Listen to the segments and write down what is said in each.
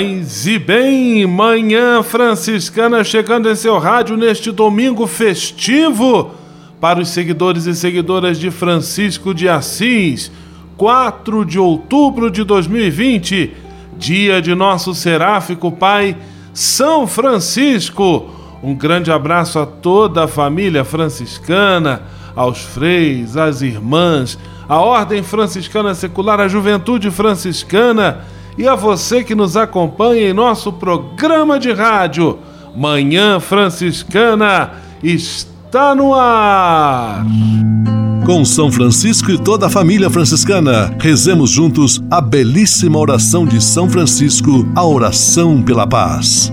Paz e bem, manhã franciscana chegando em seu rádio neste domingo festivo para os seguidores e seguidoras de Francisco de Assis, 4 de outubro de 2020, dia de nosso seráfico pai São Francisco. Um grande abraço a toda a família franciscana, aos freis, às irmãs, à Ordem Franciscana Secular, à Juventude Franciscana e a você que nos acompanha em nosso programa de rádio. Manhã Franciscana está no ar. Com São Francisco e toda a família franciscana, rezemos juntos a belíssima oração de São Francisco, a oração pela paz.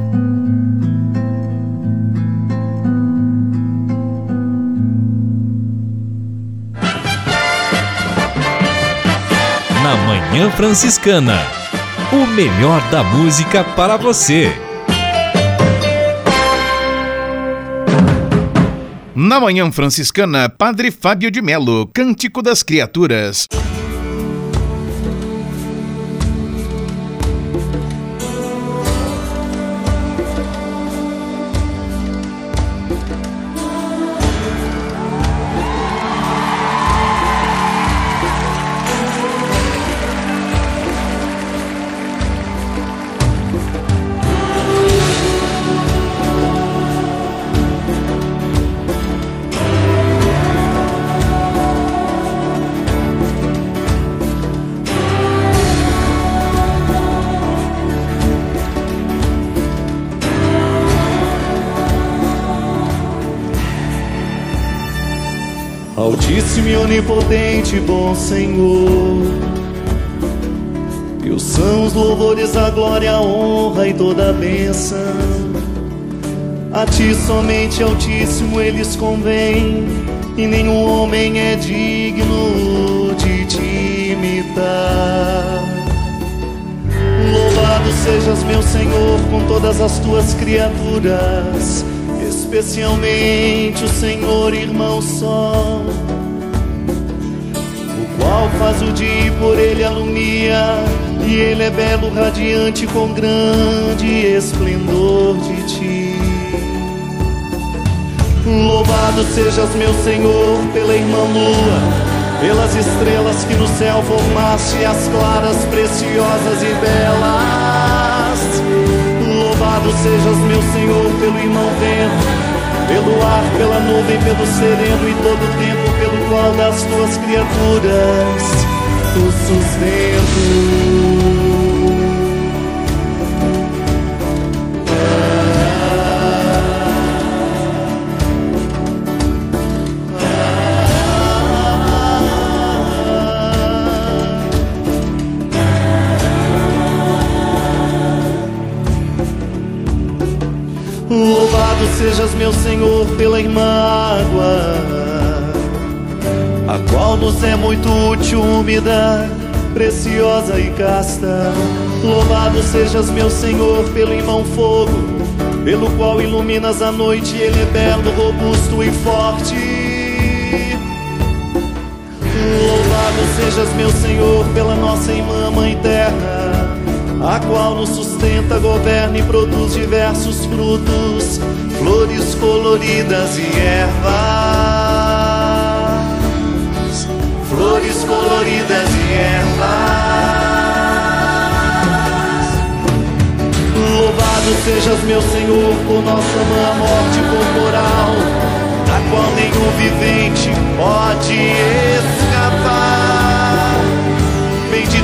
Na Manhã Franciscana. O melhor da música para você. Na Manhã Franciscana, Padre Fábio de Melo, Cântico das Criaturas. Onipotente, bom Senhor. Teus são os louvores, a glória, a honra e toda a bênção. A ti somente, Altíssimo, eles convêm, e nenhum homem é digno de te imitar. Louvado sejas, meu Senhor, com todas as tuas criaturas especialmente o Senhor, irmão só, qual faz o dia e por ele alumia, e ele é belo, radiante com grande esplendor de ti. Louvado sejas, meu Senhor, pela irmã lua, pelas estrelas que no céu formaste, as claras, preciosas e belas. Louvado sejas, meu Senhor, pelo irmão vento pelo ar, pela nuvem, pelo sereno e todo o tempo pelo qual das tuas criaturas o sustento. Louvado sejas, meu Senhor, pela água, a qual nos é muito útil, úmida, preciosa e casta. Louvado sejas, meu Senhor, pelo irmão fogo, pelo qual iluminas a noite. Ele é belo, robusto e forte. Louvado sejas, meu Senhor, pela nossa irmã Mãe Terra, a qual nos sustenta, governa e produz diversos frutos, flores coloridas e ervas flores coloridas e ervas. Louvado sejas, meu Senhor, por nossa má morte corporal, da qual nenhum vivente pode escapar.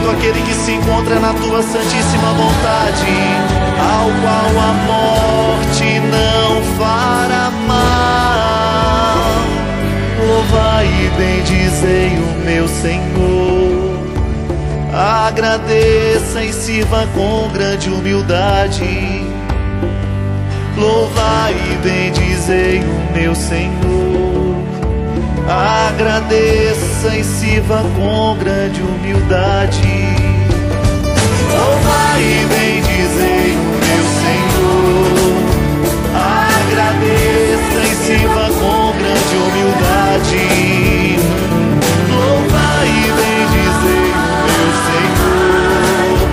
Bendito aquele que se encontra na tua santíssima vontade, ao qual a morte não fará mal. Louvai e bendizei o meu Senhor. Agradeça e sirva com grande humildade. Louvai e bendizei o meu Senhor. Agradeça e sirva com grande humildade. Louvai e bendizei o meu Senhor. Agradeça e sirva com grande humildade. Louva e bendizer o meu Senhor.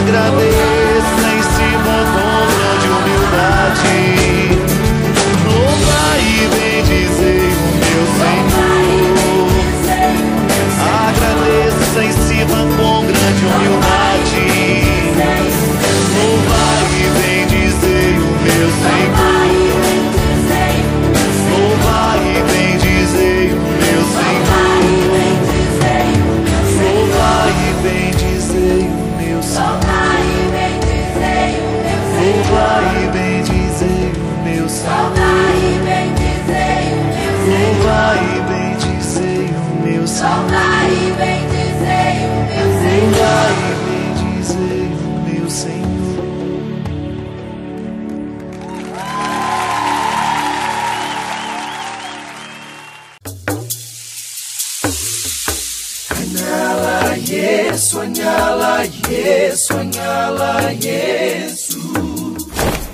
Agradeça cima com grande humildade. Louva e bendizer o meu Senhor. Yesu anyala, Yesu anyala, Yesu.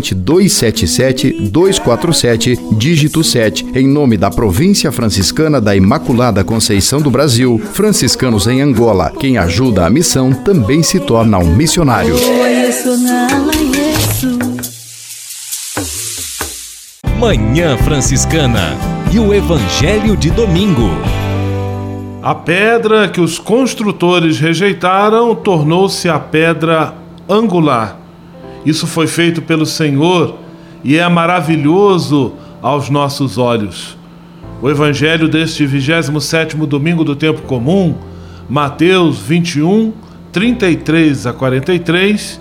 corrente 277-247, dígito 7, em nome da Província Franciscana da Imaculada Conceição do Brasil, franciscanos em Angola. Quem ajuda a missão também se torna um missionário. Manhã Franciscana e o Evangelho de Domingo. A pedra que os construtores rejeitaram tornou-se a pedra angular isso foi feito pelo Senhor e é maravilhoso aos nossos olhos. O evangelho deste 27º domingo do tempo comum, Mateus 21, 33 a 43,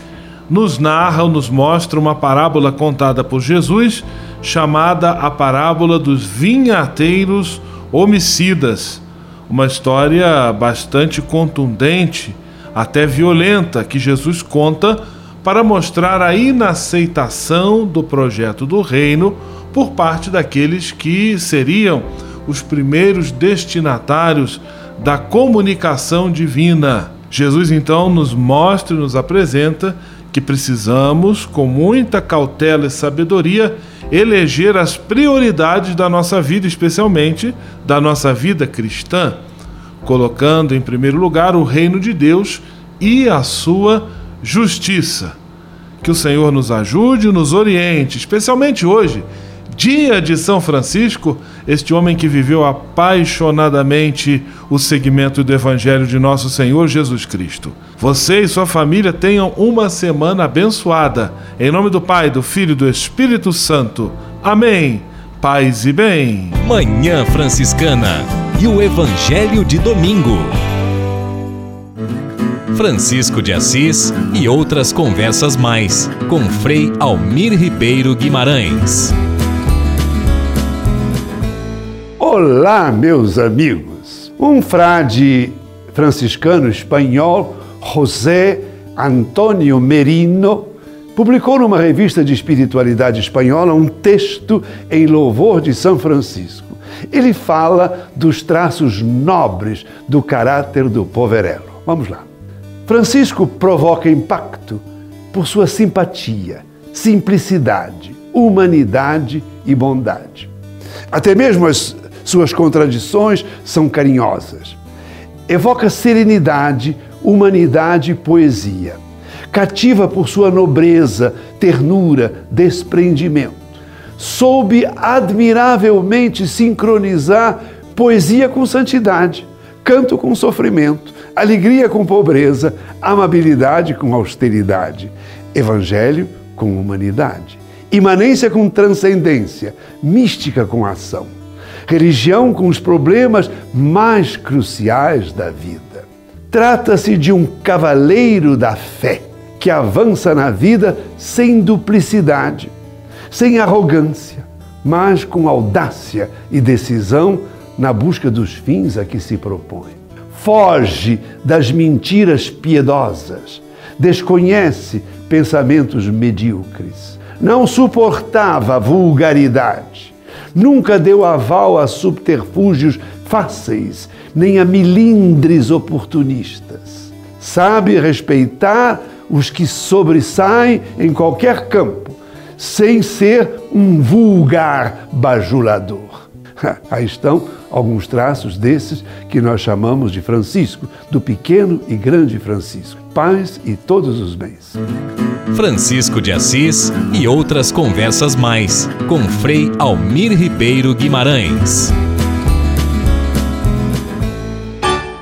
nos narra ou nos mostra uma parábola contada por Jesus, chamada a parábola dos vinhateiros homicidas. Uma história bastante contundente, até violenta, que Jesus conta para mostrar a inaceitação do projeto do reino por parte daqueles que seriam os primeiros destinatários da comunicação divina. Jesus então nos mostra e nos apresenta que precisamos, com muita cautela e sabedoria, eleger as prioridades da nossa vida, especialmente da nossa vida cristã, colocando em primeiro lugar o reino de Deus e a sua justiça. Que o Senhor nos ajude e nos oriente, especialmente hoje, dia de São Francisco, este homem que viveu apaixonadamente o segmento do Evangelho de nosso Senhor Jesus Cristo. Você e sua família tenham uma semana abençoada. Em nome do Pai, do Filho e do Espírito Santo. Amém. Paz e bem. Manhã Franciscana e o Evangelho de Domingo. Francisco de Assis e outras conversas mais com Frei Almir Ribeiro Guimarães. Olá, meus amigos. Um frade franciscano espanhol, José Antônio Merino, publicou numa revista de espiritualidade espanhola um texto em louvor de São Francisco. Ele fala dos traços nobres do caráter do poverello. Vamos lá. Francisco provoca impacto por sua simpatia, simplicidade, humanidade e bondade. Até mesmo as suas contradições são carinhosas. Evoca serenidade, humanidade e poesia. Cativa por sua nobreza, ternura, desprendimento. Soube admiravelmente sincronizar poesia com santidade, canto com sofrimento, alegria com pobreza, amabilidade com austeridade, evangelho com humanidade, imanência com transcendência, mística com ação, religião com os problemas mais cruciais da vida. Trata-se de um cavaleiro da fé que avança na vida sem duplicidade, sem arrogância, mas com audácia e decisão na busca dos fins a que se propõe foge das mentiras piedosas, desconhece pensamentos medíocres, não suportava a vulgaridade, nunca deu aval a subterfúgios fáceis, nem a milindres oportunistas. Sabe respeitar os que sobressaem em qualquer campo, sem ser um vulgar bajulador. Aí estão alguns traços desses que nós chamamos de Francisco, do pequeno e grande Francisco. Paz e todos os bens. Francisco de Assis e outras conversas mais com Frei Almir Ribeiro Guimarães.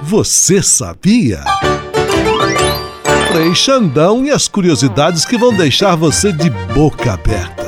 Você sabia? Frei Xandão e as curiosidades que vão deixar você de boca aberta.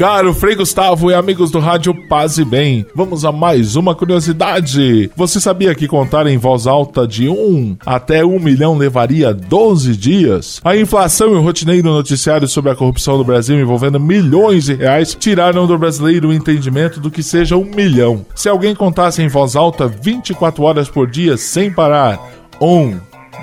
Caro Frei Gustavo e amigos do Rádio Paz e Bem, vamos a mais uma curiosidade. Você sabia que contar em voz alta de 1 até 1 milhão levaria 12 dias? A inflação e o rotineiro noticiário sobre a corrupção do Brasil envolvendo milhões de reais tiraram do brasileiro o entendimento do que seja um milhão. Se alguém contasse em voz alta 24 horas por dia sem parar, 1,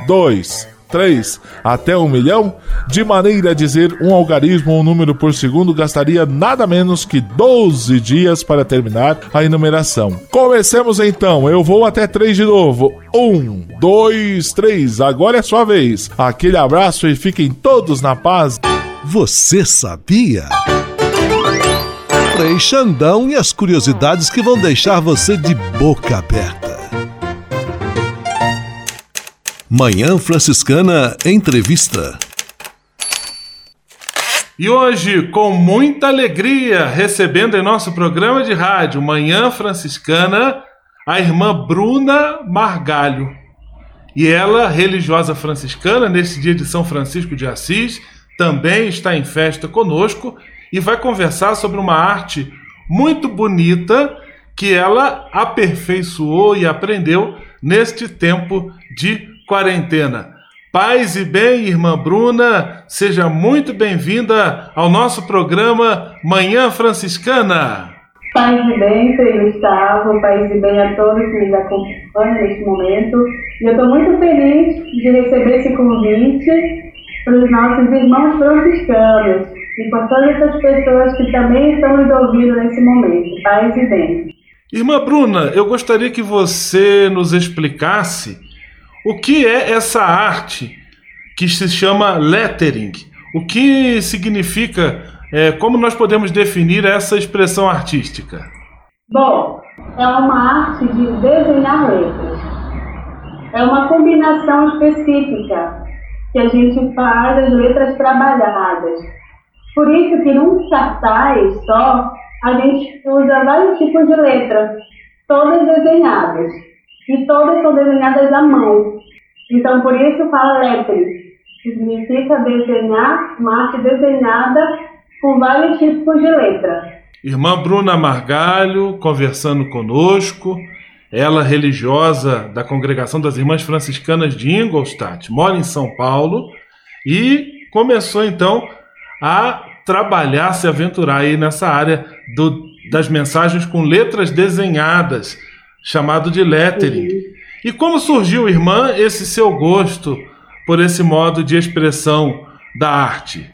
2, 3 até 1 milhão, de maneira a dizer um algarismo ou um número por segundo gastaria nada menos que 12 dias para terminar a enumeração. Comecemos então, eu vou até 3 de novo. 1, 2, 3, agora é sua vez. Aquele abraço e fiquem todos na paz. Você sabia? Frei Xandão e as curiosidades que vão deixar você de boca aberta. Manhã Franciscana Entrevista. E hoje, com muita alegria, recebendo em nosso programa de rádio Manhã Franciscana, a irmã Bruna Margalho. E ela, religiosa franciscana, nesse dia de São Francisco de Assis, também está em festa conosco e vai conversar sobre uma arte muito bonita que ela aperfeiçoou e aprendeu neste tempo de quarentena. Paz e bem, irmã Bruna, seja muito bem-vinda ao nosso programa Manhã Franciscana. Paz e bem, Frei Gustavo, paz e bem a todos que nos acompanham neste momento. E eu estou muito feliz de receber esse convite para os nossos irmãos franciscanos e para todas essas pessoas que também estão nos ouvindo nesse momento. Paz e bem. Irmã Bruna, eu gostaria que você nos explicasse o que é essa arte que se chama lettering? O que significa, é, como nós podemos definir essa expressão artística? Bom, é uma arte de desenhar letras. É uma combinação específica que a gente faz as letras trabalhadas. Por isso que num cartaz só, a gente usa vários tipos de letras, todas desenhadas e todas são desenhadas à mão. Então, por isso fala lettering, que significa desenhar, uma arte desenhada com vários tipos de letra. Irmã Bruna Margalho conversando conosco ela religiosa da congregação das Irmãs Franciscanas de Ingolstadt, mora em São Paulo e começou então a trabalhar, se aventurar aí nessa área do, das mensagens com letras desenhadas, chamado de lettering. Uhum. E como surgiu, irmã, esse seu gosto por esse modo de expressão da arte?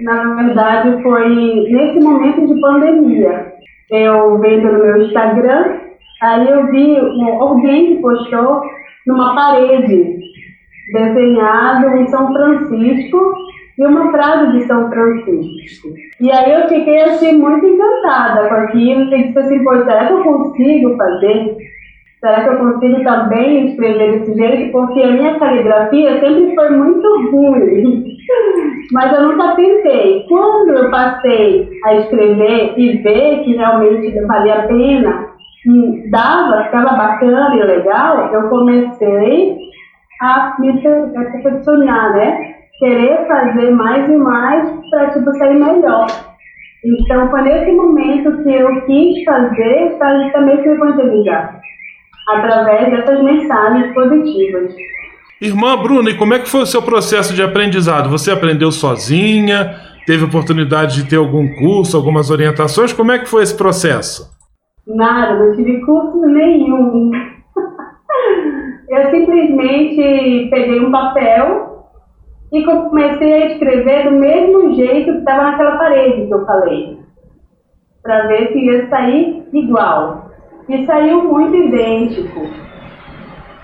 Na verdade, foi nesse momento de pandemia. Eu vendo no meu Instagram, aí eu vi alguém que postou numa parede desenhado um São Francisco e uma frase de São Francisco. E aí eu fiquei assim muito encantada com aquilo e disse assim, pois será que eu consigo fazer? Será que eu consigo também escrever desse jeito? Porque a minha caligrafia sempre foi muito ruim. Mas eu nunca tentei. Quando eu passei a escrever e ver que realmente valia a pena, e dava, ficava bacana e legal, eu comecei a me perfeccionar, né? Querer fazer mais e mais para tipo, sair melhor. Então, foi nesse momento que eu quis fazer para justamente me evangelizar através dessas mensagens positivas. Irmã Bruna, e como é que foi o seu processo de aprendizado? Você aprendeu sozinha? Teve oportunidade de ter algum curso, algumas orientações? Como é que foi esse processo? Nada, não tive curso nenhum. Eu simplesmente peguei um papel e comecei a escrever do mesmo jeito que estava naquela parede que eu falei, para ver se ia sair igual. E saiu muito idêntico.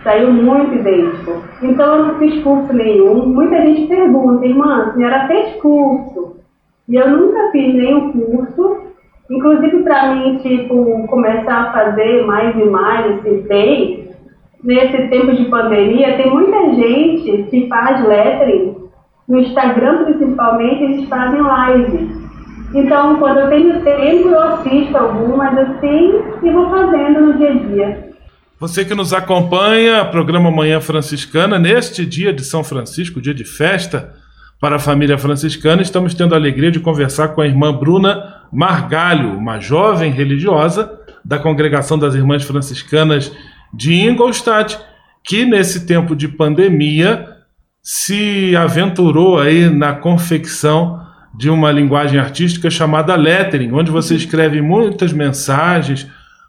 Saiu muito idêntico. Então eu não fiz curso nenhum. Muita gente pergunta, irmã, a senhora fez curso? E eu nunca fiz nenhum curso. Inclusive para mim, tipo, começar a fazer mais e mais esse bem, nesse tempo de pandemia, tem muita gente que faz lettering, no Instagram principalmente, eles fazem live. Então, quando eu tenho tempo, eu assisto algumas assim e vou fazendo no dia a dia. Você que nos acompanha, programa Manhã Franciscana, neste dia de São Francisco, dia de festa para a família franciscana, estamos tendo a alegria de conversar com a irmã Bruna Margalho, uma jovem religiosa da Congregação das Irmãs Franciscanas de Ingolstadt, que nesse tempo de pandemia se aventurou aí na confecção de uma linguagem artística chamada lettering, onde você escreve muitas mensagens,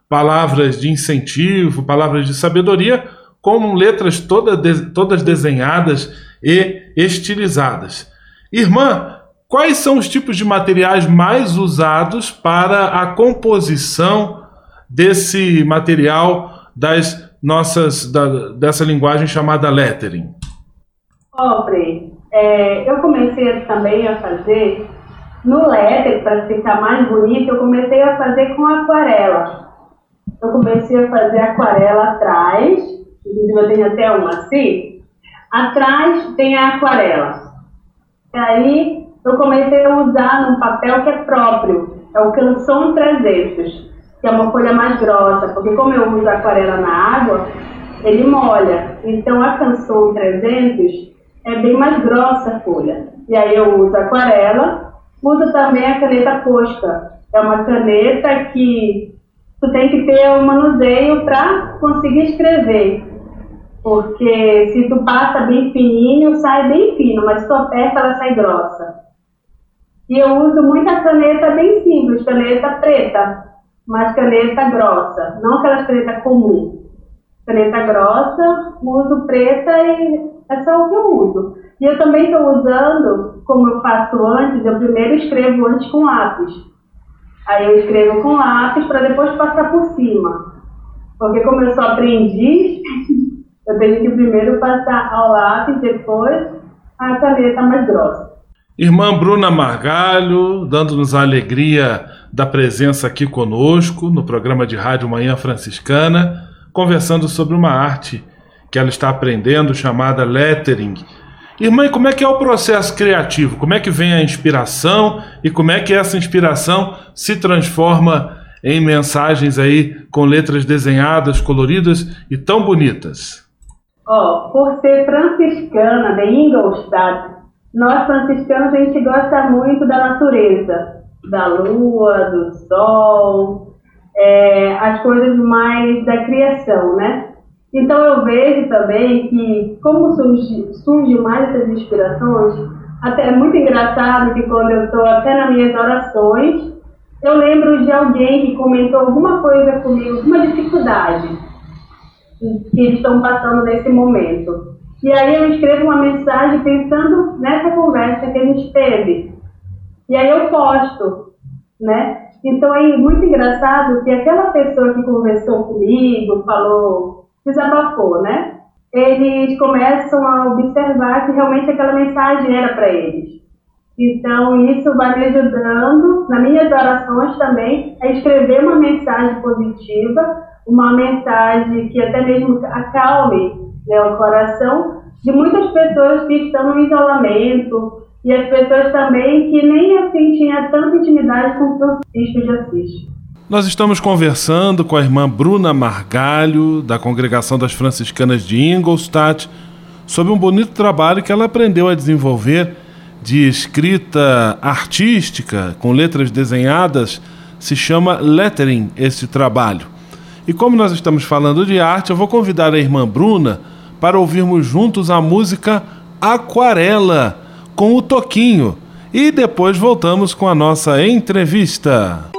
palavras de incentivo, palavras de sabedoria, com letras toda de, todas desenhadas e estilizadas. Irmã, quais são os tipos de materiais mais usados para a composição desse material das nossas da, dessa linguagem chamada lettering? Oh, é, eu comecei também a fazer no letter, para ficar mais bonito, eu comecei a fazer com aquarela. Eu comecei a fazer aquarela atrás, inclusive eu tenho até uma assim. Atrás tem a aquarela. E aí eu comecei a usar num papel que é próprio, é o Canson 300, que é uma folha mais grossa, porque como eu uso aquarela na água, ele molha. Então a Canson 300 é bem mais grossa a folha. E aí eu uso aquarela, uso também a caneta Posca. É uma caneta que tu tem que ter o um manuseio para conseguir escrever. Porque se tu passa bem fininho, sai bem fino, mas se tu aperta, ela sai grossa. E eu uso muita caneta bem simples, caneta preta, mas caneta grossa, não aquela caneta comum. Caneta grossa, uso preta e é só o que eu uso. E eu também estou usando, como eu faço antes, eu primeiro escrevo antes com lápis. Aí eu escrevo com lápis para depois passar por cima. Porque como eu sou aprendiz, eu tenho que primeiro passar ao lápis, depois a caneta mais grossa. Irmã Bruna Margalho, dando-nos a alegria da presença aqui conosco no programa de rádio Manhã Franciscana, conversando sobre uma arte que ela está aprendendo, chamada lettering. Irmã, como é que é o processo criativo? Como é que vem a inspiração e como é que essa inspiração se transforma em mensagens aí com letras desenhadas, coloridas e tão bonitas? Oh, por ser franciscana de Ingolstadt, nós franciscanos a gente gosta muito da natureza, da lua, do sol, é, as coisas mais da criação, né? Então eu vejo também que como surge, surge mais essas inspirações, até é muito engraçado que quando eu estou até nas minhas orações, eu lembro de alguém que comentou alguma coisa comigo, alguma dificuldade que estão passando nesse momento. E aí eu escrevo uma mensagem pensando nessa conversa que a gente teve. E aí eu posto, né? Então é muito engraçado que aquela pessoa que conversou comigo, falou, desabafou, né? Eles começam a observar que realmente aquela mensagem era para eles. Então isso vai me ajudando nas minhas orações também a escrever uma mensagem positiva, uma mensagem que até mesmo acalme né, o coração de muitas pessoas que estão no isolamento, e as pessoas também que nem assim tinha tanta intimidade com Francisco de Assis. Nós estamos conversando com a irmã Bruna Margalho, da Congregação das Franciscanas de Ingolstadt, sobre um bonito trabalho que ela aprendeu a desenvolver de escrita artística, com letras desenhadas, se chama lettering esse trabalho. E como nós estamos falando de arte, eu vou convidar a irmã Bruna para ouvirmos juntos a música Aquarela com o Toquinho. E depois voltamos com a nossa entrevista.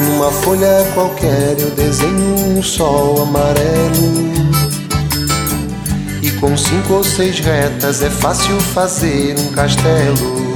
Numa folha qualquer eu desenho um sol amarelo. E com cinco ou seis retas é fácil fazer um castelo.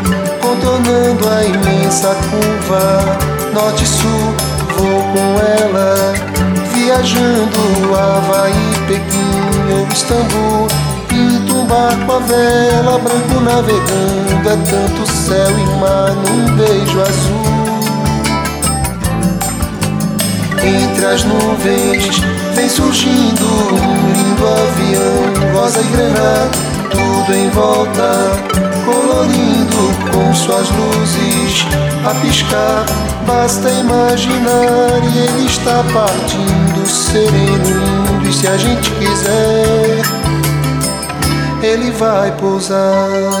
contornando a imensa curva norte-sul. Vou com ela, viajando Havaí, Pequim ou Istambul. Pinto um barco a vela, branco navegando. É tanto céu e mar num beijo azul. Entre as nuvens vem surgindo um lindo avião, rosa e granada, tudo em volta colorindo com suas luzes a piscar. Basta imaginar e ele está partindo, sereno indo. E se a gente quiser, ele vai pousar.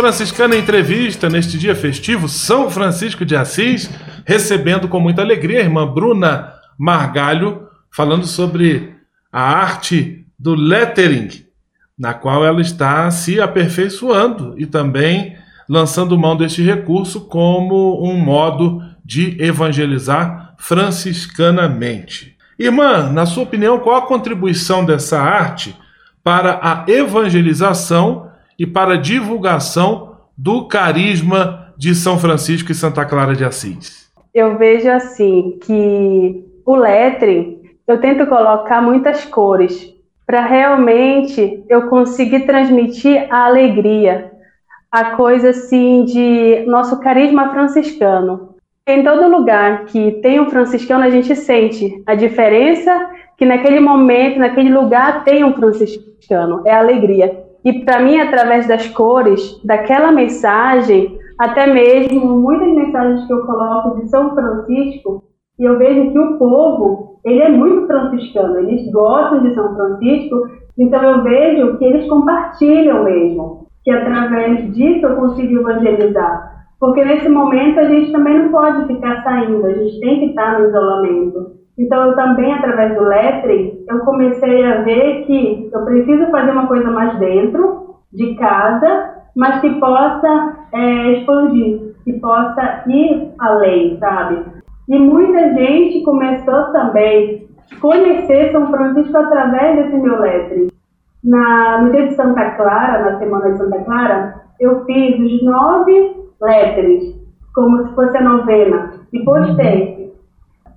Franciscana Entrevista neste dia festivo, São Francisco de Assis, recebendo com muita alegria a irmã Bruna Margalho, falando sobre a arte do lettering, na qual ela está se aperfeiçoando e também lançando mão deste recurso como um modo de evangelizar franciscanamente. Irmã, na sua opinião, qual a contribuição dessa arte para a evangelização e para divulgação do carisma de São Francisco e Santa Clara de Assis? Eu vejo assim que o lettering eu tento colocar muitas cores para realmente eu conseguir transmitir a alegria, a coisa assim de nosso carisma franciscano. Em todo lugar que tem um franciscano, a gente sente a diferença que naquele momento, naquele lugar tem um franciscano, é alegria. E para mim, através das cores, daquela mensagem, até mesmo muitas mensagens que eu coloco de São Francisco, e eu vejo que o povo, ele é muito franciscano, eles gostam de São Francisco, então eu vejo que eles compartilham mesmo, que através disso eu consigo evangelizar. Porque nesse momento a gente também não pode ficar saindo, a gente tem que estar no isolamento. Então eu também, através do lettering, eu comecei a ver que eu preciso fazer uma coisa mais dentro de casa, mas que possa é, expandir, que possa ir além, sabe? E muita gente começou também a conhecer São Francisco através desse meu letre. Na, no dia de Santa Clara, na semana de Santa Clara, eu fiz os nove lettres, como se fosse a novena, e postei.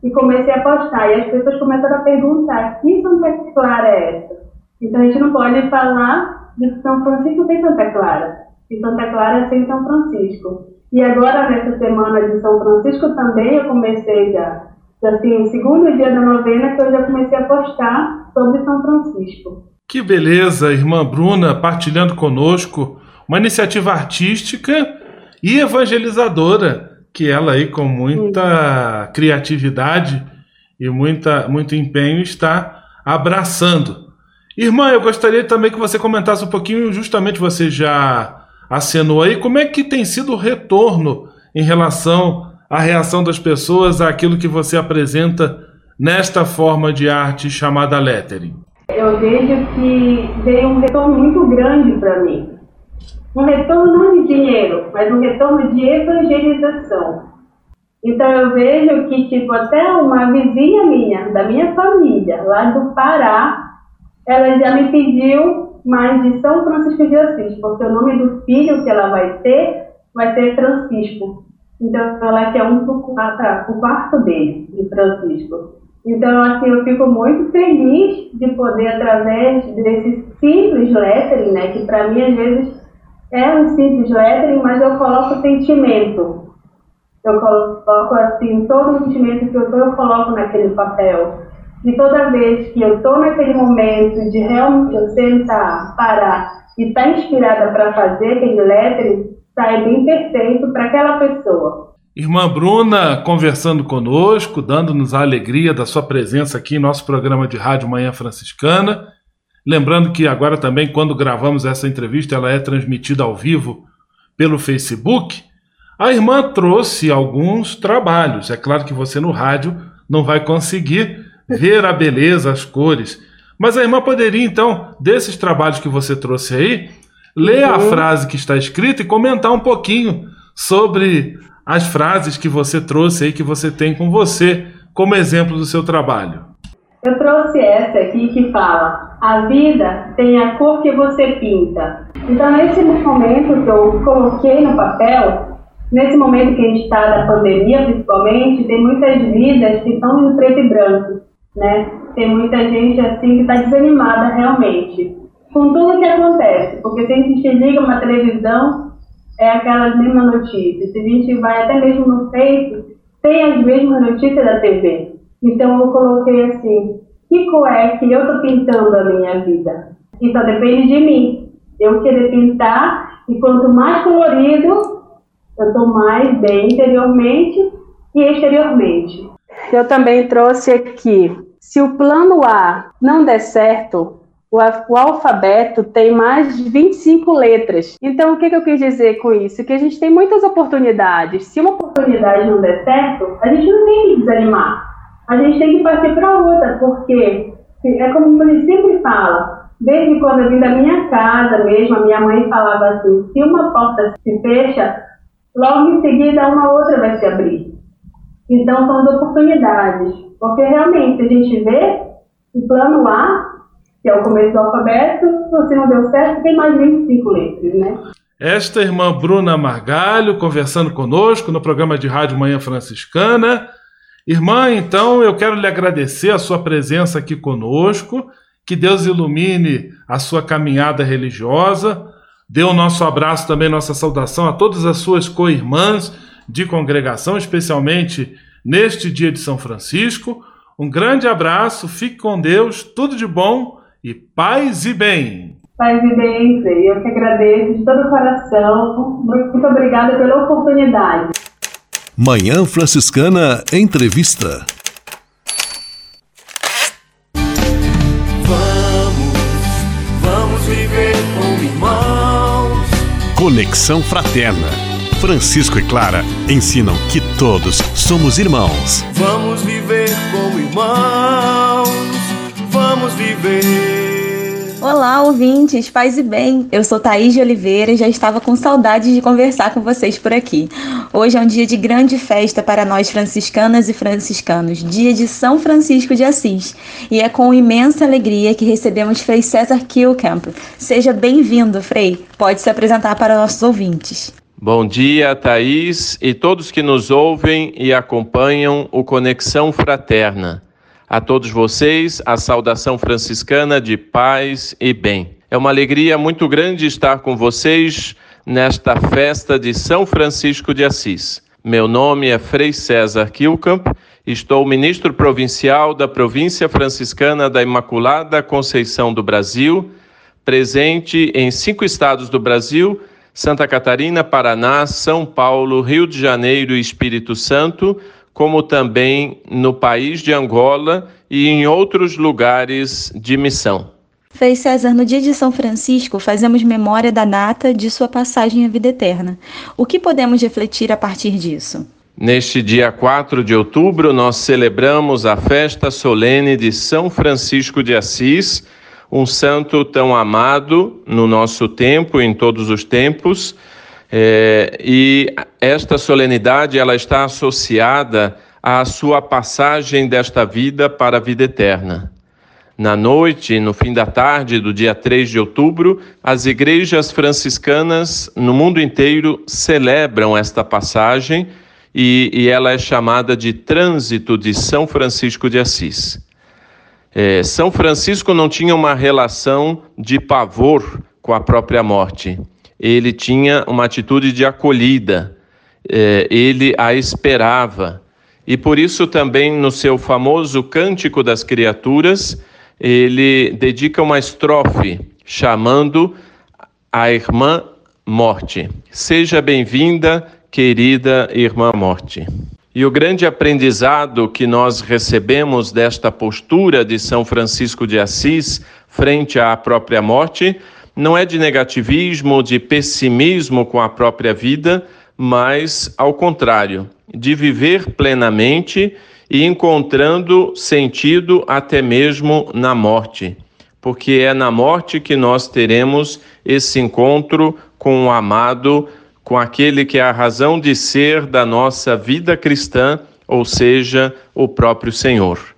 E comecei a postar. E as pessoas começaram a perguntar: que Santa Clara é essa? Então a gente não pode falar de São Francisco sem Santa Clara. E Santa Clara sem São Francisco. E agora, nessa semana de São Francisco, também eu comecei já, assim, segundo dia da novena, que eu já comecei a postar sobre São Francisco. Que beleza, irmã Bruna, partilhando conosco uma iniciativa artística e evangelizadora, que ela aí com muita criatividade e muita, muito empenho está abraçando. Irmã, eu gostaria também que você comentasse um pouquinho, justamente você já acenou aí. Como é que tem sido o retorno em relação à reação das pessoas àquilo que você apresenta nesta forma de arte chamada lettering? Eu vejo que veio um retorno muito grande para mim. Um retorno não de dinheiro, mas um retorno de evangelização. Então eu vejo que, tipo, até uma vizinha minha, da minha família, lá do Pará, ela já me pediu mas de São Francisco de Assis, porque o nome do filho que ela vai ter vai ser Francisco. Então, ela quer um para o quarto dele, de Francisco. Então, assim, eu fico muito feliz de poder, através desse simples lettering, né, que para mim, às vezes, é um simples lettering, mas eu coloco sentimento. Eu coloco, assim, todo o sentimento que eu tô, eu coloco naquele papel. E toda vez que eu estou naquele momento de realmente eu sentar, parar e estar tá inspirada para fazer aquele lettering, sai bem perfeito para aquela pessoa. Irmã Bruna conversando conosco, dando-nos a alegria da sua presença aqui em nosso programa de rádio Manhã Franciscana. Lembrando que agora também, quando gravamos essa entrevista, ela é transmitida ao vivo pelo Facebook. A irmã trouxe alguns trabalhos. É claro que você no rádio não vai conseguir, ver a beleza, as cores. Mas a irmã poderia, então, desses trabalhos que você trouxe aí, ler uhum. a frase que está escrita e comentar um pouquinho sobre as frases que você trouxe aí, que você tem com você, como exemplo do seu trabalho. Eu trouxe essa aqui que fala: a vida tem a cor que você pinta. Então, nesse momento que eu coloquei no papel, nesse momento que a gente está da pandemia, principalmente, tem muitas vidas que estão em preto e branco né? Tem muita gente assim que está desanimada realmente com tudo que acontece, porque se a gente liga uma televisão, é aquelas mesmas notícias. Se a gente vai até mesmo no Face, tem as mesmas notícias da TV. Então eu coloquei assim, que cor é que eu estou pintando a minha vida? E só depende de mim. Eu querer pintar, e quanto mais colorido, eu estou mais bem interiormente e exteriormente. Eu também trouxe aqui, se o plano A não der certo, o, alfabeto tem mais de 25 letras. Então, o que, eu quis dizer com isso? Que a gente tem muitas oportunidades. Se uma oportunidade não der certo, a gente não tem que desanimar. A gente tem que partir para outra, porque é como gente sempre fala. Desde quando eu vim da minha casa mesmo, a minha mãe falava assim: se uma porta se fecha, logo em seguida uma outra vai se abrir. Então, são as oportunidades. Porque realmente, a gente vê o plano A, que é o começo do alfabeto, se não deu certo, tem mais 25 letras, né? Esta irmã Bruna Margalho conversando conosco no programa de Rádio Manhã Franciscana. Irmã, então eu quero lhe agradecer a sua presença aqui conosco. Que Deus ilumine a sua caminhada religiosa. Dê o nosso abraço também, nossa saudação a todas as suas co-irmãs de congregação, especialmente neste dia de São Francisco. Um grande abraço, fique com Deus, tudo de bom e paz e bem. Paz e bem. Eu que agradeço de todo o coração. Muito obrigada pela oportunidade. Manhã Franciscana Entrevista. Vamos, vamos viver como irmãos. Conexão Fraterna Francisco e Clara ensinam que todos somos irmãos. Vamos viver como irmãos, vamos viver. Olá, ouvintes, paz e bem. Eu sou Thaís de Oliveira e já estava com saudade de conversar com vocês por aqui. Hoje é um dia de grande festa para nós franciscanas e franciscanos, dia de São Francisco de Assis. E é com imensa alegria que recebemos Frei César Kilkamp. Seja bem-vindo, Frei. Pode se apresentar para nossos ouvintes. Bom dia, Thaís e todos que nos ouvem e acompanham o Conexão Fraterna. A todos vocês, a saudação franciscana de paz e bem. É uma alegria muito grande estar com vocês nesta festa de São Francisco de Assis. Meu nome é Frei César Kilkamp, estou ministro provincial da província franciscana da Imaculada Conceição do Brasil, presente em cinco estados do Brasil Santa Catarina, Paraná, São Paulo, Rio de Janeiro e Espírito Santo, como também no país de Angola e em outros lugares de missão. Frei César, no dia de São Francisco, fazemos memória da data de sua passagem à vida eterna. O que podemos refletir a partir disso? Neste dia 4 de outubro, nós celebramos a festa solene de São Francisco de Assis um santo tão amado no nosso tempo, em todos os tempos, é, e esta solenidade ela está associada à sua passagem desta vida para a vida eterna. Na noite, no fim da tarde do dia 3 de outubro, as igrejas franciscanas no mundo inteiro celebram esta passagem e, e ela é chamada de Trânsito de São Francisco de Assis. É, São Francisco não tinha uma relação de pavor com a própria morte. Ele tinha uma atitude de acolhida. É, ele a esperava. E por isso também no seu famoso Cântico das Criaturas, ele dedica uma estrofe chamando a irmã morte. Seja bem-vinda, querida irmã morte. E o grande aprendizado que nós recebemos desta postura de São Francisco de Assis frente à própria morte não é de negativismo, de pessimismo com a própria vida, mas, ao contrário, de viver plenamente e encontrando sentido até mesmo na morte, porque é na morte que nós teremos esse encontro com o amado com aquele que é a razão de ser da nossa vida cristã, ou seja, o próprio Senhor.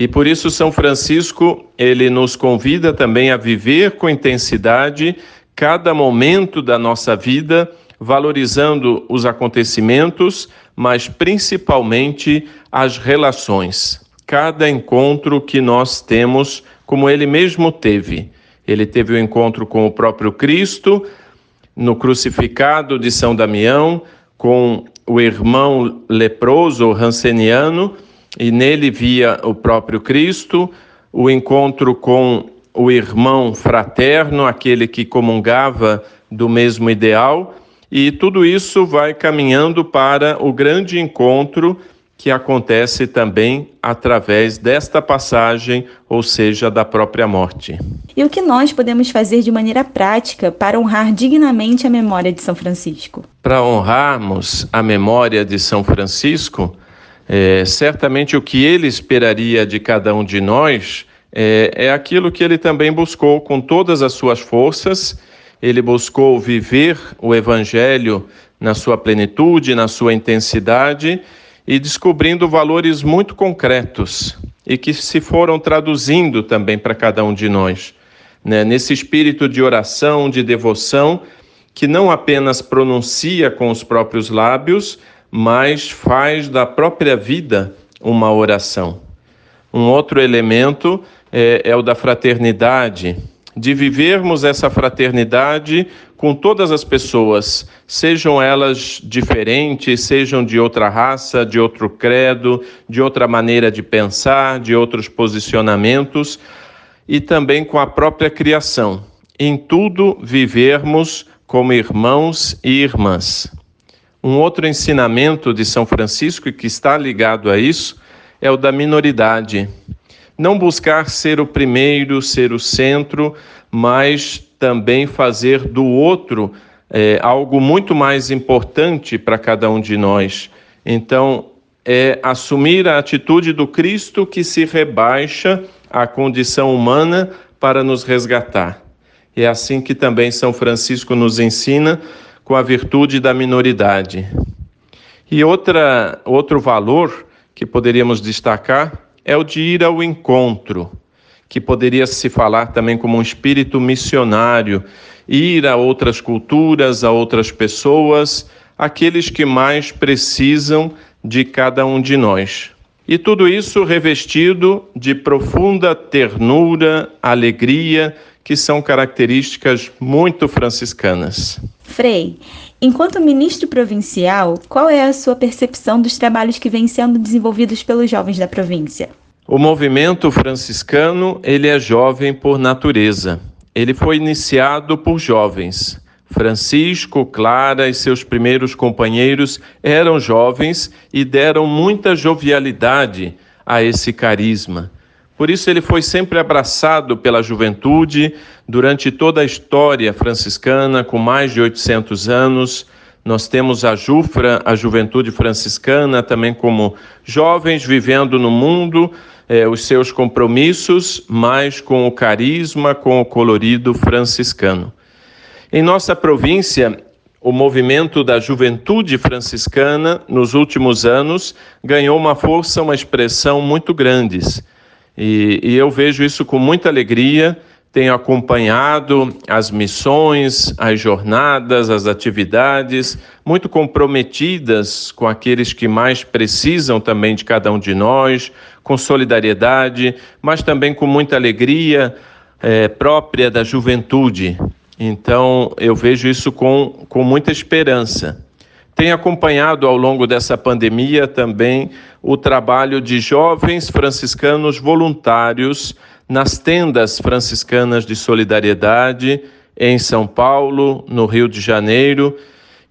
E por isso São Francisco, ele nos convida também a viver com intensidade cada momento da nossa vida, valorizando os acontecimentos, mas principalmente as relações. Cada encontro que nós temos, como ele mesmo teve. Ele teve o encontro com o próprio Cristo, no crucificado de São Damião com o irmão leproso ranceniano e nele via o próprio Cristo, o encontro com o irmão fraterno, aquele que comungava do mesmo ideal, e tudo isso vai caminhando para o grande encontro que acontece também através desta passagem, ou seja, da própria morte. E o que nós podemos fazer de maneira prática para honrar dignamente a memória de São Francisco? Para honrarmos a memória de São Francisco, é, certamente o que ele esperaria de cada um de nós é, é aquilo que ele também buscou com todas as suas forças. Ele buscou viver o Evangelho na sua plenitude, na sua intensidade e descobrindo valores muito concretos e que se foram traduzindo também para cada um de nós. Né? Nesse espírito de oração, de devoção, que não apenas pronuncia com os próprios lábios, mas faz da própria vida uma oração. Um outro elemento é, é o da fraternidade, de vivermos essa fraternidade com todas as pessoas, sejam elas diferentes, sejam de outra raça, de outro credo, de outra maneira de pensar, de outros posicionamentos, e também com a própria criação. Em tudo vivermos como irmãos e irmãs. Um outro ensinamento de São Francisco que está ligado a isso é o da minoridade. Não buscar ser o primeiro, ser o centro, mas também fazer do outro é, algo muito mais importante para cada um de nós. Então, é assumir a atitude do Cristo que se rebaixa à condição humana para nos resgatar. É assim que também São Francisco nos ensina com a virtude da minoridade. E outra, outro valor que poderíamos destacar é o de ir ao encontro que poderia se falar também como um espírito missionário, ir a outras culturas, a outras pessoas, aqueles que mais precisam de cada um de nós. E tudo isso revestido de profunda ternura, alegria, que são características muito franciscanas. Frei, enquanto ministro provincial, qual é a sua percepção dos trabalhos que vêm sendo desenvolvidos pelos jovens da província? O movimento franciscano, ele é jovem por natureza. Ele foi iniciado por jovens. Francisco, Clara e seus primeiros companheiros eram jovens e deram muita jovialidade a esse carisma. Por isso ele foi sempre abraçado pela juventude durante toda a história franciscana, com mais de 800 anos. Nós temos a Jufra, a juventude franciscana, também como jovens vivendo no mundo, é, os seus compromissos, mas com o carisma, com o colorido franciscano. Em nossa província, o movimento da juventude franciscana, nos últimos anos, ganhou uma força, uma expressão muito grandes. E, e eu vejo isso com muita alegria tenho acompanhado as missões, as jornadas, as atividades, muito comprometidas com aqueles que mais precisam também de cada um de nós, com solidariedade, mas também com muita alegria é, própria da juventude. Então, eu vejo isso com, com muita esperança. Tenho acompanhado ao longo dessa pandemia também o trabalho de jovens franciscanos voluntários nas tendas franciscanas de solidariedade em São Paulo, no Rio de Janeiro,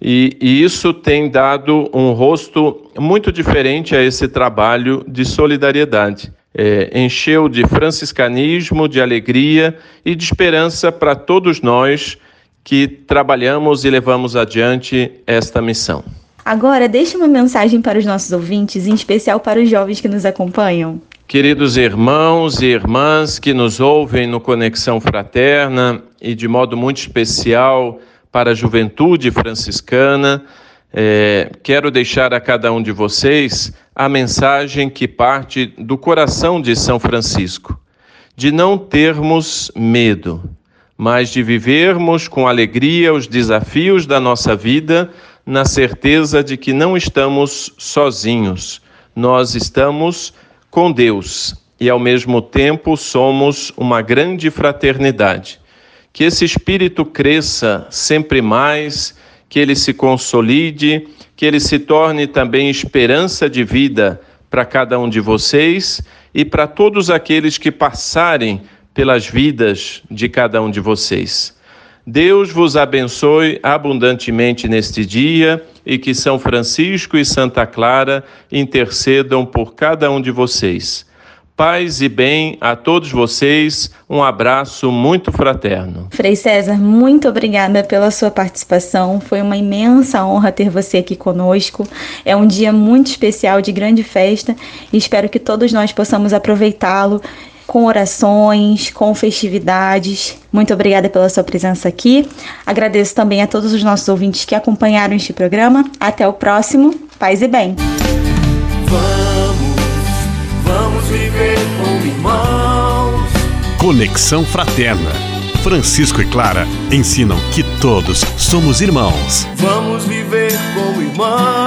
e, e, isso tem dado um rosto muito diferente a esse trabalho de solidariedade. É, encheu de franciscanismo, de alegria e de esperança para todos nós que trabalhamos e levamos adiante esta missão. Agora, deixe uma mensagem para os nossos ouvintes, em especial para os jovens que nos acompanham. Queridos irmãos e irmãs que nos ouvem no Conexão Fraterna e de modo muito especial para a juventude franciscana, é, quero deixar a cada um de vocês a mensagem que parte do coração de São Francisco, de não termos medo, mas de vivermos com alegria os desafios da nossa vida, na certeza de que não estamos sozinhos, nós estamos com Deus e, ao mesmo tempo, somos uma grande fraternidade. Que esse espírito cresça sempre mais, que ele se consolide, que ele se torne também esperança de vida para cada um de vocês e para todos aqueles que passarem pelas vidas de cada um de vocês. Deus vos abençoe abundantemente neste dia e que São Francisco e Santa Clara intercedam por cada um de vocês. Paz e bem a todos vocês. Um abraço muito fraterno. Frei César, muito obrigada pela sua participação. Foi uma imensa honra ter você aqui conosco. É um dia muito especial, de grande festa, e espero que todos nós possamos aproveitá-lo com orações, com festividades. Muito obrigada pela sua presença aqui. Agradeço também a todos os nossos ouvintes que acompanharam este programa. Até o próximo. Paz e bem. Vamos viver como irmãos. Conexão Fraterna. Francisco e Clara ensinam que todos somos irmãos. Vamos viver como irmãos.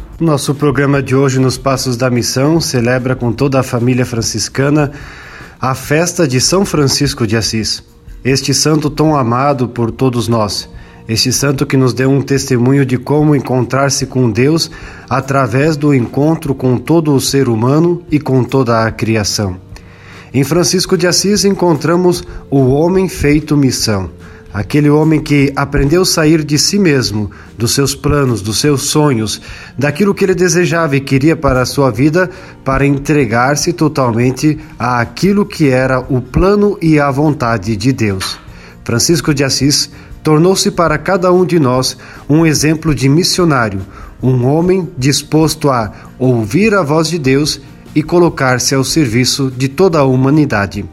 Nosso programa de hoje, nos Passos da Missão, celebra com toda a família franciscana a festa de São Francisco de Assis. Este santo tão amado por todos nós. Este santo que nos deu um testemunho de como encontrar-se com Deus através do encontro com todo o ser humano e com toda a criação. Em Francisco de Assis encontramos o homem feito missão Aquele homem que aprendeu a sair de si mesmo, dos seus planos, dos seus sonhos, daquilo que ele desejava e queria para a sua vida, para entregar-se totalmente àquilo que era o plano e a vontade de Deus. Francisco de Assis tornou-se para cada um de nós um exemplo de missionário, um homem disposto a ouvir a voz de Deus e colocar-se ao serviço de toda a humanidade.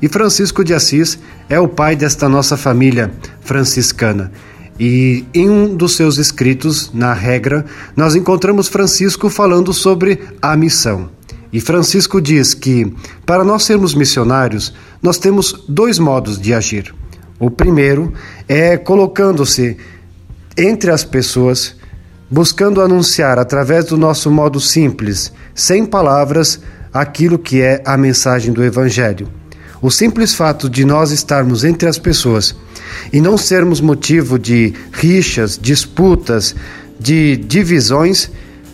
E Francisco de Assis é o pai desta nossa família franciscana. E em um dos seus escritos, na regra, nós encontramos Francisco falando sobre a missão. E Francisco diz que, para nós sermos missionários, nós temos dois modos de agir. O primeiro é colocando-se entre as pessoas, buscando anunciar através do nosso modo simples, sem palavras, aquilo que é a mensagem do Evangelho. O simples fato de nós estarmos entre as pessoas e não sermos motivo de rixas, disputas, de divisões,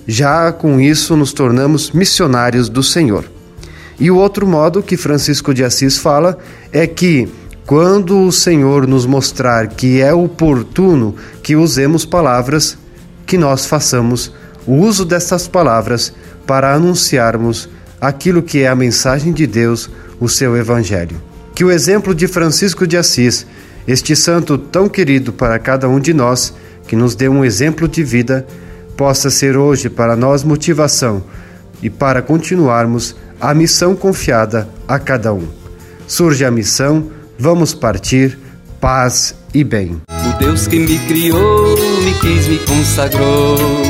já com isso nos tornamos missionários do Senhor. E o outro modo que Francisco de Assis fala é que quando o Senhor nos mostrar que é oportuno que usemos palavras, que nós façamos o uso dessas palavras para anunciarmos aquilo que é a mensagem de Deus o seu Evangelho. Que o exemplo de Francisco de Assis, este santo tão querido para cada um de nós, que nos deu um exemplo de vida, possa ser hoje para nós motivação e para continuarmos a missão confiada a cada um. Surge a missão, vamos partir, paz e bem. O Deus que me criou, me quis, me consagrou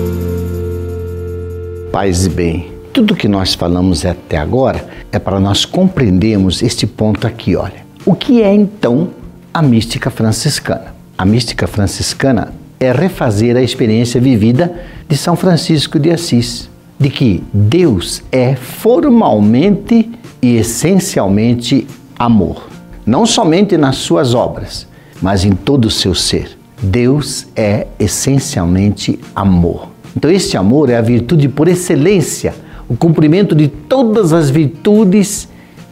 Paz e bem. tudo que nós falamos até agora é para nós compreendermos este ponto aqui, olha. O que é então a mística franciscana? A mística franciscana é refazer a experiência vivida de São Francisco de Assis, de que Deus é formalmente e essencialmente amor, não somente nas suas obras, mas em todo o seu ser. Deus é essencialmente amor. Então, este amor é a virtude por excelência, o cumprimento de todas as virtudes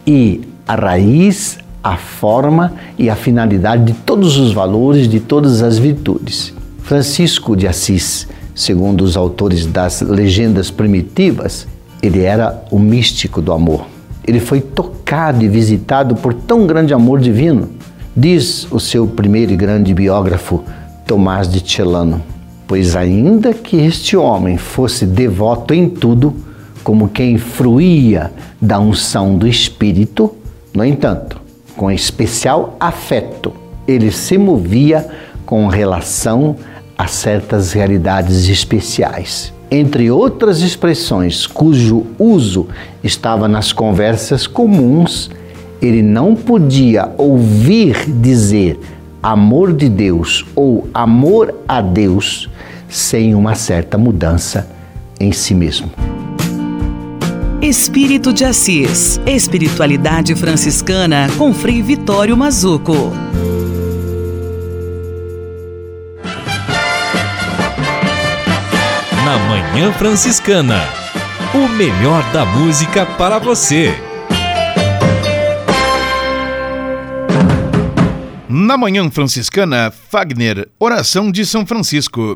e a raiz, a forma e a finalidade de todos os valores, de todas as virtudes. Francisco de Assis, segundo os autores das legendas primitivas, ele era o místico do amor. Ele foi tocado e visitado por tão grande amor divino, diz o seu primeiro e grande biógrafo, Tomás de Celano. Pois, ainda que este homem fosse devoto em tudo, como quem fruía da unção do Espírito, no entanto, com especial afeto, ele se movia com relação a certas realidades especiais. Entre outras expressões cujo uso estava nas conversas comuns, ele não podia ouvir dizer amor de Deus ou amor a Deus sem uma certa mudança em si mesmo. Espírito de Assis, Espiritualidade Franciscana com Frei Vitório Mazuco. na Manhã Franciscana. O melhor da música para você. Na Manhã Franciscana, Fagner, Oração de São Francisco.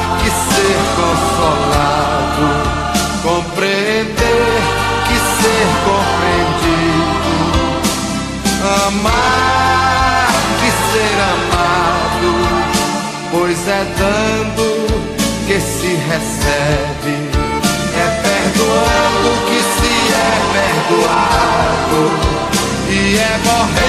que ser consolado, compreender que ser compreendido, amar que ser amado, pois é dando que se recebe, é perdoando que se é perdoado, e é morrendo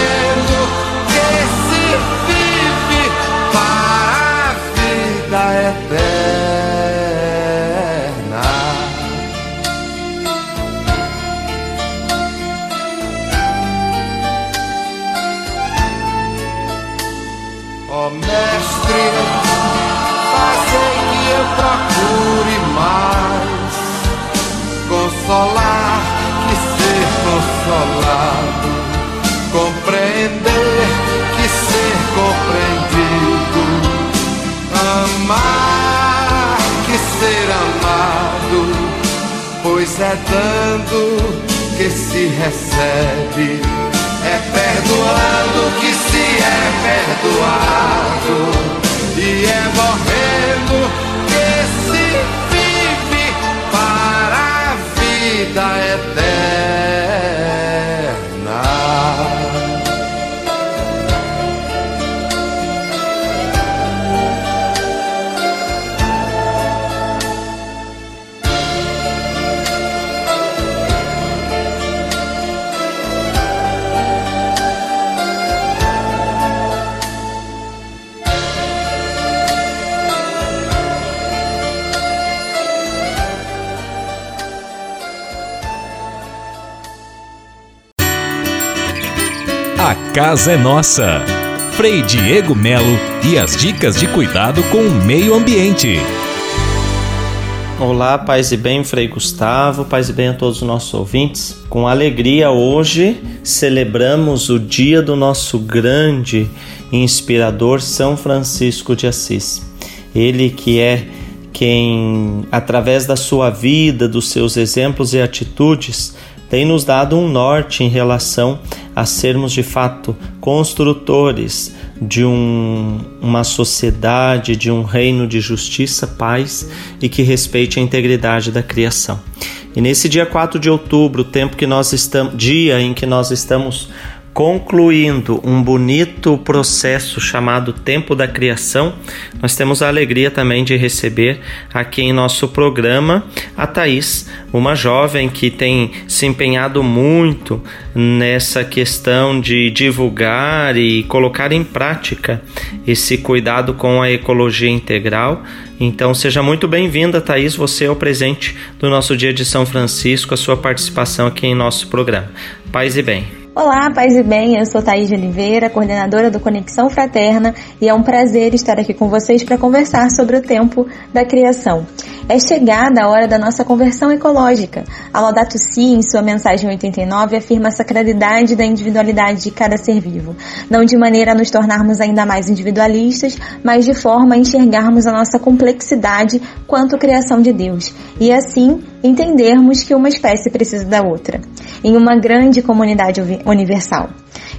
recebe, casa é nossa. Frei Diego Melo e as dicas de cuidado com o meio ambiente. Olá, paz e bem, Frei Gustavo, paz e bem a todos os nossos ouvintes. Com alegria, hoje celebramos o dia do nosso grande inspirador São Francisco de Assis. Ele que é quem, através da sua vida, dos seus exemplos e atitudes, tem nos dado um norte em relação a sermos de fato construtores de um, uma sociedade, de um reino de justiça, paz e que respeite a integridade da criação. E nesse dia 4 de outubro, tempo que nós estamos, dia em que nós estamos concluindo um bonito processo chamado Tempo da Criação, nós temos a alegria também de receber aqui em nosso programa a Thaís, uma jovem que tem se empenhado muito nessa questão de divulgar e colocar em prática esse cuidado com a ecologia integral. Então seja muito bem-vinda, Thaís, você é o presente do nosso dia de São Francisco, a sua participação aqui em nosso programa. Paz e bem. Olá, paz e bem, eu sou Thaís de Oliveira, coordenadora do Conexão Fraterna, e é um prazer estar aqui com vocês para conversar sobre o tempo da criação. É chegada a hora da nossa conversão ecológica. A Laudato Si, em sua mensagem 89, afirma a sacralidade da individualidade de cada ser vivo, não de maneira a nos tornarmos ainda mais individualistas, mas de forma a enxergarmos a nossa complexidade quanto criação de Deus, e assim entendermos que uma espécie precisa da outra, em uma grande comunidade universal.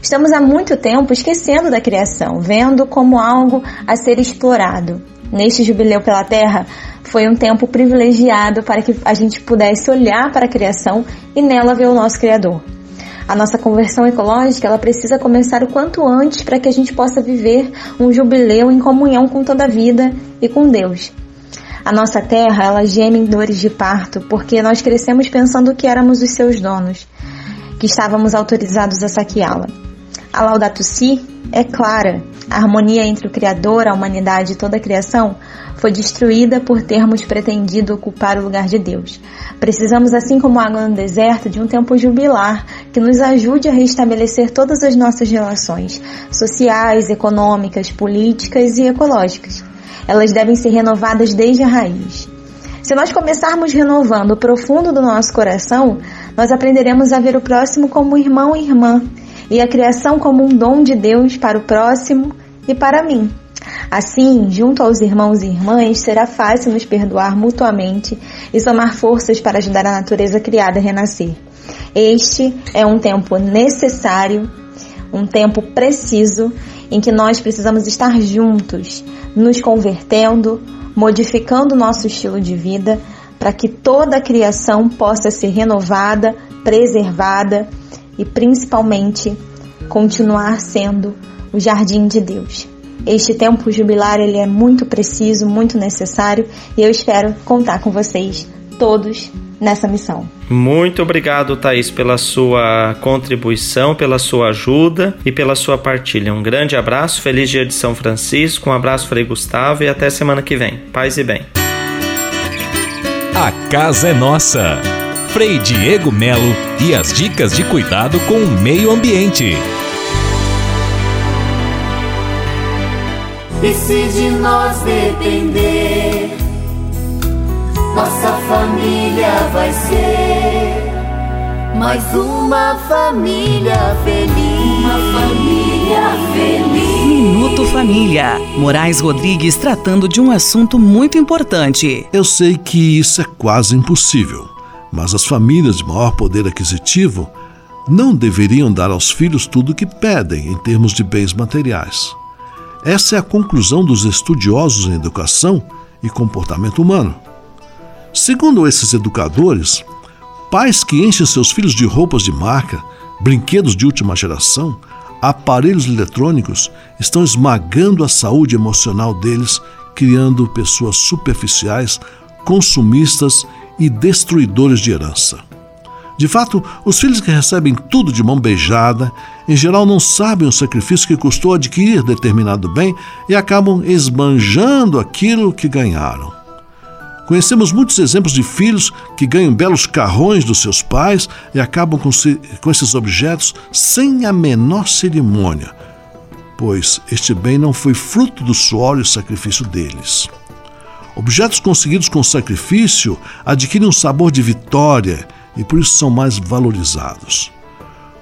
Estamos há muito tempo esquecendo da criação, vendo como algo a ser explorado. Neste jubileu pela Terra, foi um tempo privilegiado para que a gente pudesse olhar para a criação e nela ver o nosso Criador. A nossa conversão ecológica ela precisa começar o quanto antes para que a gente possa viver um jubileu em comunhão com toda a vida e com Deus. A nossa terra, ela geme em dores de parto, porque nós crescemos pensando que éramos os seus donos, que estávamos autorizados a saqueá-la. A Laudato Si é clara. A harmonia entre o Criador, a humanidade e toda a criação foi destruída por termos pretendido ocupar o lugar de Deus. Precisamos, assim como água no deserto, de um tempo jubilar que nos ajude a restabelecer todas as nossas relações sociais, econômicas, políticas e ecológicas elas devem ser renovadas desde a raiz. Se nós começarmos renovando o profundo do nosso coração, nós aprenderemos a ver o próximo como irmão e irmã, e a criação como um dom de Deus para o próximo e para mim. Assim, junto aos irmãos e irmãs, será fácil nos perdoar mutuamente e somar forças para ajudar a natureza criada a renascer. Este é um tempo necessário, um tempo preciso em que nós precisamos estar juntos, nos convertendo, modificando nosso estilo de vida para que toda a criação possa ser renovada, preservada e principalmente continuar sendo o jardim de Deus. Este tempo jubilar ele é muito preciso, muito necessário e eu espero contar com vocês todos nessa missão. Muito obrigado, Thaís, pela sua contribuição, pela sua ajuda e pela sua partilha. Um grande abraço, feliz dia de São Francisco, um abraço, Frei Gustavo, e até semana que vem. Paz e bem. A casa é nossa. Frei Diego Melo e as dicas de cuidado com o meio ambiente. E se de nós depender nossa família vai ser mais uma família feliz. Uma família feliz. Minuto Família. Moraes Rodrigues tratando de um assunto muito importante. Eu sei que isso é quase impossível, mas as famílias de maior poder aquisitivo não deveriam dar aos filhos tudo o que pedem em termos de bens materiais. Essa é a conclusão dos estudiosos em educação e comportamento humano. Segundo esses educadores, pais que enchem seus filhos de roupas de marca, brinquedos de última geração, aparelhos eletrônicos estão esmagando a saúde emocional deles, criando pessoas superficiais, consumistas e destruidores de herança. De fato, os filhos que recebem tudo de mão beijada, em geral não sabem o sacrifício que custou adquirir determinado bem e acabam esbanjando aquilo que ganharam. Conhecemos muitos exemplos de filhos que ganham belos carrões dos seus pais e acabam com, com esses objetos sem a menor cerimônia, pois este bem não foi fruto do suor e sacrifício deles. Objetos conseguidos com sacrifício adquirem um sabor de vitória e por isso são mais valorizados.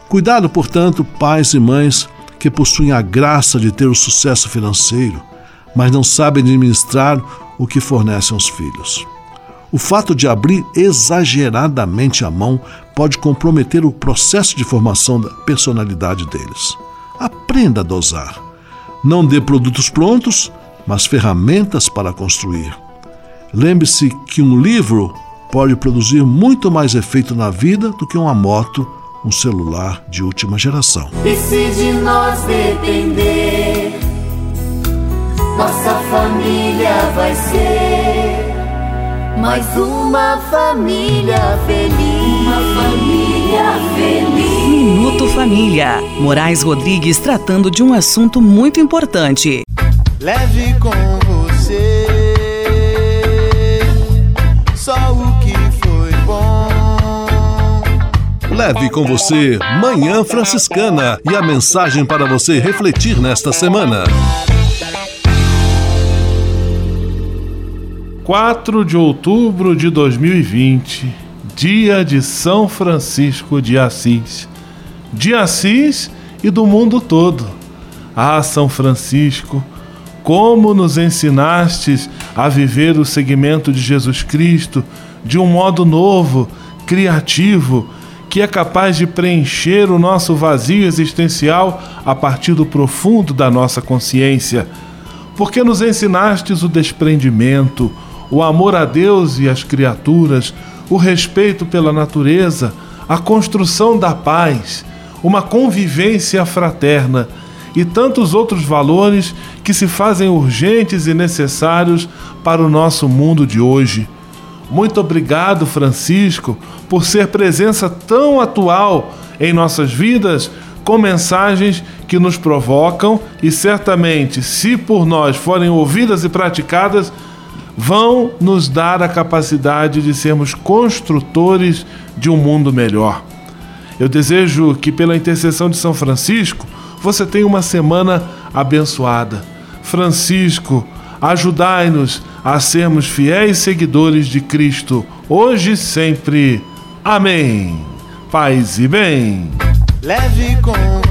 Cuidado, portanto, pais e mães que possuem a graça de ter o sucesso financeiro, mas não sabem administrar o que fornecem aos filhos. O fato de abrir exageradamente a mão pode comprometer o processo de formação da personalidade deles. Aprenda a dosar. Não dê produtos prontos, mas ferramentas para construir. Lembre-se que um livro pode produzir muito mais efeito na vida do que uma moto, um celular de última geração. E se de nós depender, nossa família vai ser mais uma família feliz. Uma família feliz. Minuto Família. Moraes Rodrigues tratando de um assunto muito importante. Leve com você só o que foi bom. Leve com você Manhã Franciscana e a mensagem para você refletir nesta semana. 4 de outubro de 2020, dia de São Francisco de Assis. De Assis e do mundo todo. Ah, São Francisco, como nos ensinastes a viver o segmento de Jesus Cristo de um modo novo, criativo, que é capaz de preencher o nosso vazio existencial a partir do profundo da nossa consciência. Porque nos ensinastes o desprendimento, o amor a Deus e às criaturas, o respeito pela natureza, a construção da paz, uma convivência fraterna e tantos outros valores que se fazem urgentes e necessários para o nosso mundo de hoje. Muito obrigado, Francisco, por ser presença tão atual em nossas vidas, com mensagens que nos provocam e certamente, se por nós forem ouvidas e praticadas, vão nos dar a capacidade de sermos construtores de um mundo melhor. Eu desejo que, pela intercessão de São Francisco, você tenha uma semana abençoada. Francisco, ajudai-nos a sermos fiéis seguidores de Cristo, hoje e sempre. Amém. Paz e bem. Leve com